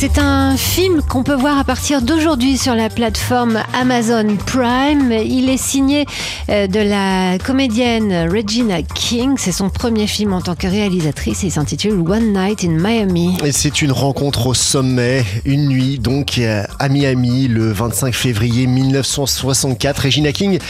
C'est un film qu'on peut voir à partir d'aujourd'hui sur la plateforme Amazon Prime. Il est signé euh, de la comédienne Regina King. C'est son premier film en tant que réalisatrice. Il s'intitule One Night in Miami. Et c'est une rencontre au sommet, une nuit donc à Miami le 25 février 1964. Regina King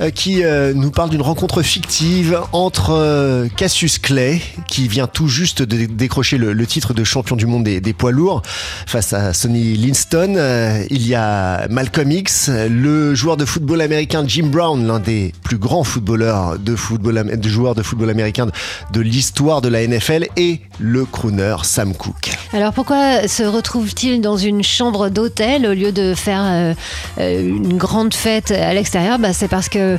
euh, qui euh, nous parle d'une rencontre fictive entre Cassius Clay qui vient tout juste de décrocher le, titre de champion du monde des poids lourds face à Sonny Linston. Euh, il y a Malcolm X, le joueur de football américain Jim Brown, l'un des plus grands footballeurs de football, de joueurs de football américain de l'histoire de la NFL et le crooner Sam Cooke. Alors pourquoi se retrouve-t-il dans une chambre d'hôtel au lieu de faire euh, euh, une grande fête à l'extérieur? Bah, C'est parce que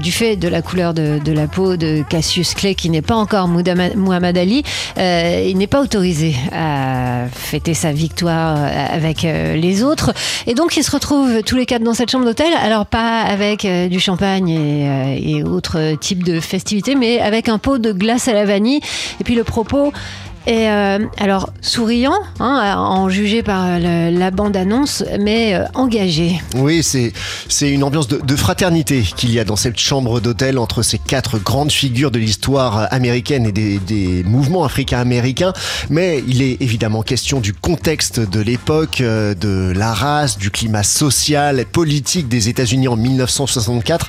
du fait de la couleur de, la peau de Cassius Clay, qui n'est pas encore Muhammad Ali, il n'est pas autorisé à fêter sa victoire euh, avec euh, les autres. Et donc, ils se retrouvent tous les quatre dans cette chambre d'hôtel. Alors, pas avec euh, du champagne et, et autres types de festivités, mais avec un pot de glace à la vanille. Et puis, le propos et euh, alors, souriant, hein, en jugé par la bande-annonce, mais euh, engagé. Oui, c'est, une ambiance de, fraternité qu'il y a dans cette chambre d'hôtel entre ces quatre grandes figures de l'histoire américaine et des, des mouvements africains-américains. Mais il est évidemment question du contexte de l'époque, euh, de la race, du climat social et politique des États-Unis en 1964.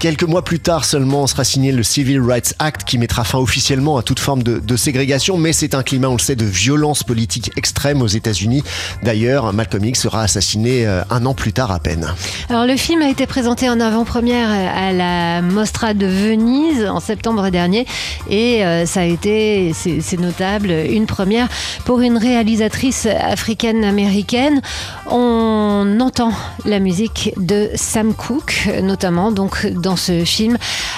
Quelques mois plus tard seulement sera signé le Civil Rights Act qui mettra fin officiellement à toute forme de, de ségrégation, mais c'est c'est un climat, on le sait, de violence politique extrême aux États-Unis. D'ailleurs, Malcolm X sera assassiné euh, un an plus tard à peine. Alors, le film a été présenté en avant-première à la Mostra de Venise en septembre dernier et euh, ça a été, c'est notable, une première pour une réalisatrice africaine-américaine. On entend la musique de Sam Cooke, notamment donc dans ce film,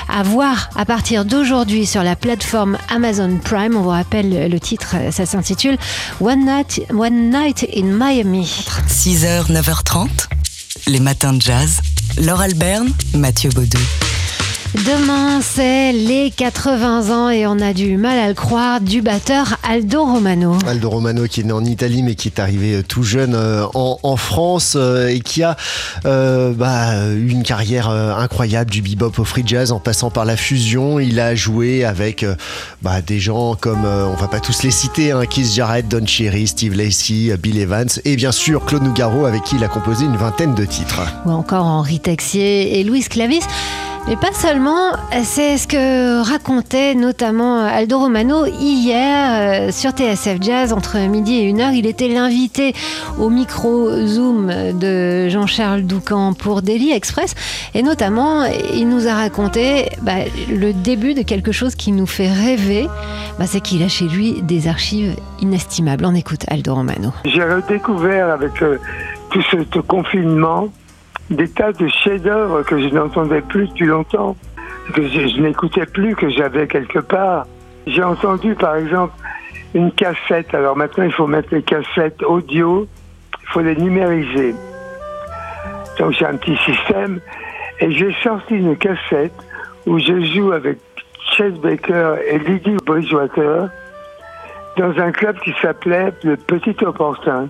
à voir à partir d'aujourd'hui sur la plateforme Amazon Prime. On vous rappelle le titre, ça s'intitule One Night, One Night in Miami. 6h, 9h30, les matins de jazz. Laure Alberne, Mathieu Baudou. Demain, c'est les 80 ans et on a du mal à le croire du batteur Aldo Romano. Aldo Romano qui est né en Italie mais qui est arrivé euh, tout jeune euh, en, France euh, et qui a bah, une carrière incroyable du bebop au free jazz en passant par la fusion. Il a joué avec bah, des gens comme, on va pas tous les citer, hein, Keith Jarrett, Don Cherry, Steve Lacey, Bill Evans et bien sûr Claude Nougaro avec qui il a composé une vingtaine de titres. Ou encore Henri Texier et Louis Clavis. Mais pas seulement, c'est ce que racontait notamment Aldo Romano hier euh, sur TSF Jazz entre midi et une heure. Il était l'invité au micro Zoom de Jean-Charles Doucan pour Daily Express et notamment il nous a raconté bah, le début de quelque chose qui nous fait rêver. Bah, c'est qu'il a chez lui des archives inestimables. On écoute Aldo Romano. J'ai redécouvert avec euh, tout ce confinement des tas de chefs-d'œuvre que je n'entendais plus depuis longtemps, que je, n'écoutais plus, que j'avais quelque part. J'ai entendu, par exemple, une cassette. Alors maintenant, il faut mettre les cassettes audio, il faut les numériser. Donc j'ai un petit système et j'ai sorti une cassette où je joue avec Chase Baker et Lydie Bridgewater dans un club qui s'appelait Le Petit Opportun.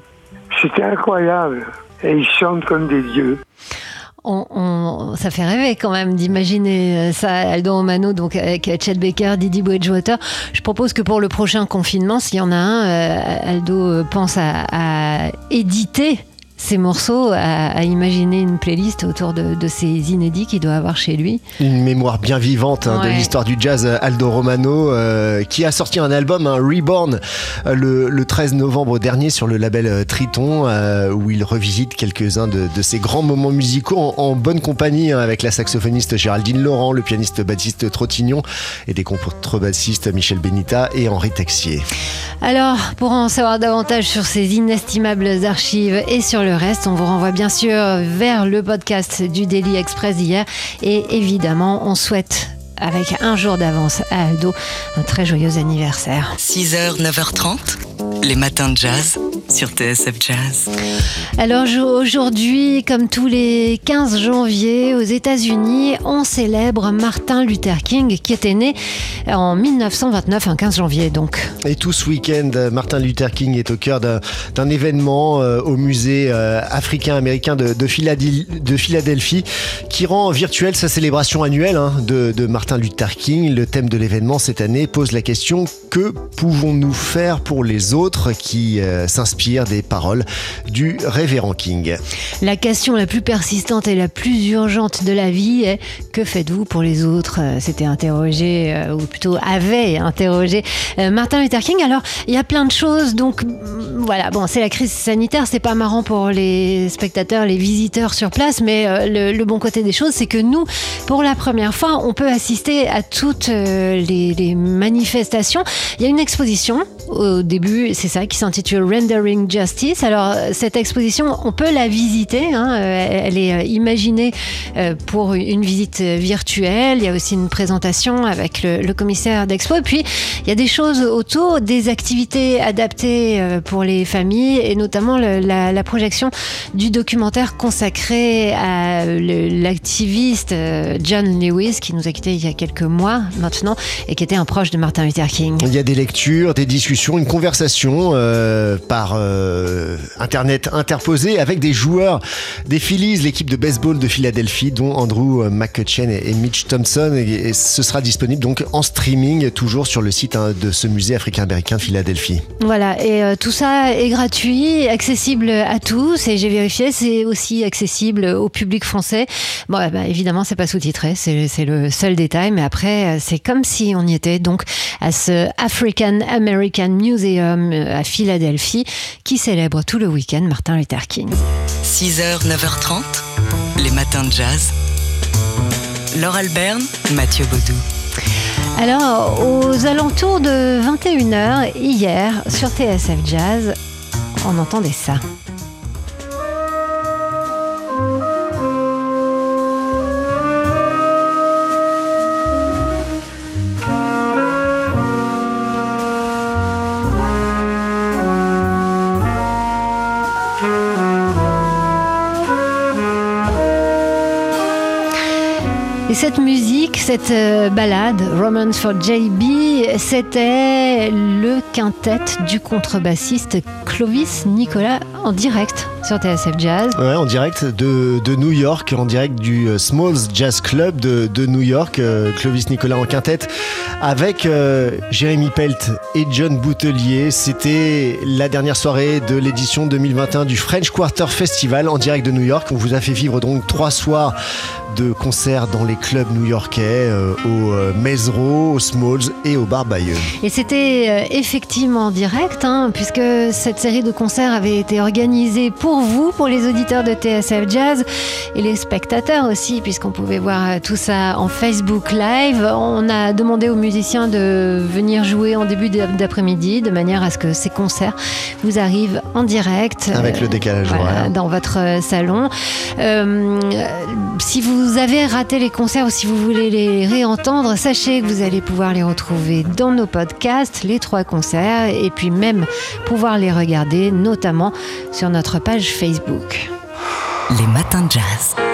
C'était incroyable et ils chantent comme des dieux. On, ça fait rêver quand même d'imaginer euh, ça, Aldo Romano, donc avec Chet Baker, Didi Bridgewater. Je propose que pour le prochain confinement, s'il y en a un, euh, Aldo pense à, à éditer ces morceaux, à, imaginer une playlist autour de, ces inédits qu'il doit avoir chez lui. Une mémoire bien vivante hein, de l'histoire du jazz, Aldo Romano, euh, qui a sorti un album, un Reborn, euh, le, 13 novembre dernier sur le label euh, Triton, où il revisite quelques-uns de, ses grands moments musicaux en, bonne compagnie hein, avec la saxophoniste Géraldine Laurent, le pianiste Baptiste Trottignon et des contrebassistes Michel Benita et Henri Texier. Alors, pour en savoir davantage sur ces inestimables archives et sur le le reste, on vous renvoie bien sûr vers le podcast du Daily Express d'hier. Et évidemment, on souhaite avec un jour d'avance à Aldo un très joyeux anniversaire. 6h, 9h30, les matins de jazz. Sur TSF Jazz. Alors aujourd'hui, comme tous les 15 janvier aux États-Unis, on célèbre Martin Luther King qui était né en 1929, un 15 janvier donc. Et tout ce week-end, Martin Luther King est au cœur d'un événement euh, au musée euh, africain-américain de, Philadelphie qui rend virtuelle sa célébration annuelle hein, de, de Martin Luther King. Le thème de l'événement cette année pose la question que pouvons-nous faire pour les autres qui euh, s'inspirent des paroles du révérend King La question la plus persistante et la plus urgente de la vie est que faites-vous pour les autres? Euh, C'était interrogé, euh, ou plutôt avait interrogé Martin Luther King. Alors, il y a plein de choses, donc mm, voilà, bon, c'est la crise sanitaire, c'est pas marrant pour les spectateurs, les visiteurs sur place, mais le, bon côté des choses, c'est que nous, pour la première fois, on peut assister à toutes les, les manifestations. Il y a une exposition au début, c'est ça qui s'intitule Rendering Justice. Alors cette exposition, on peut la visiter. Hein. elle est euh, imaginée euh, pour une visite virtuelle. Il y a aussi une présentation avec le, commissaire d'expo. Et puis il y a des choses autour, des activités adaptées euh, pour les familles et notamment la, projection du documentaire consacré à l'activiste John Lewis qui nous a quittés il y a quelques mois maintenant et qui était un proche de Martin Luther King. Il y a des lectures, des discussions, une conversation euh, par euh, internet interposée avec des joueurs des Phillies, l'équipe de baseball de Philadelphie, dont Andrew McCutcheon et Mitch Thompson. Et, ce sera disponible donc en streaming, toujours sur le site hein, de ce musée africain-américain de Philadelphie. Voilà, et euh, tout ça est gratuit, accessible à tous. Et j'ai vérifié, c'est aussi accessible au public français. Bon, bah, évidemment, c'est pas sous-titré, c'est le seul détail, mais après, c'est comme si on y était. Donc, à ce African American Museum à Philadelphie qui célèbre tout le week-end Martin Luther King. 6h, 9h30, les matins de jazz. Laure Alberne, Mathieu Baudou. Alors, aux alentours de 21h, hier, sur TSF Jazz, on entendait ça. Et cette musique, cette euh, balade, Romance for JB, c'était le quintet du contrebassiste Clovis Nicolas en direct sur TSF Jazz. Ouais, en direct de, New York, en direct du euh, Smalls Jazz Club de, New York, euh, Clovis Nicolas en quintet, avec Jérémy Pelt et John Boutelier. C'était la dernière soirée de l'édition 2021 du French Quarter Festival en direct de New York. On vous a fait vivre donc trois soirs de concerts dans les clubs new-yorkais, euh, au euh, Mesro, au Smalls et au Bar Bayeux. Et c'était euh, effectivement direct, hein, puisque cette série de concerts avait été organisée pour vous, pour les auditeurs de TSF Jazz et les spectateurs aussi, puisqu'on pouvait voir tout ça en Facebook Live. On a demandé aux musiciens de venir jouer en début d'après-midi, de manière à ce que ces concerts vous arrivent en direct. Avec le décalage Dans votre salon. si vous avez raté les ou si vous voulez les réentendre, sachez que vous allez pouvoir les retrouver dans nos podcasts, les trois concerts, et puis même pouvoir les regarder, notamment sur notre page Facebook. Les matins de jazz.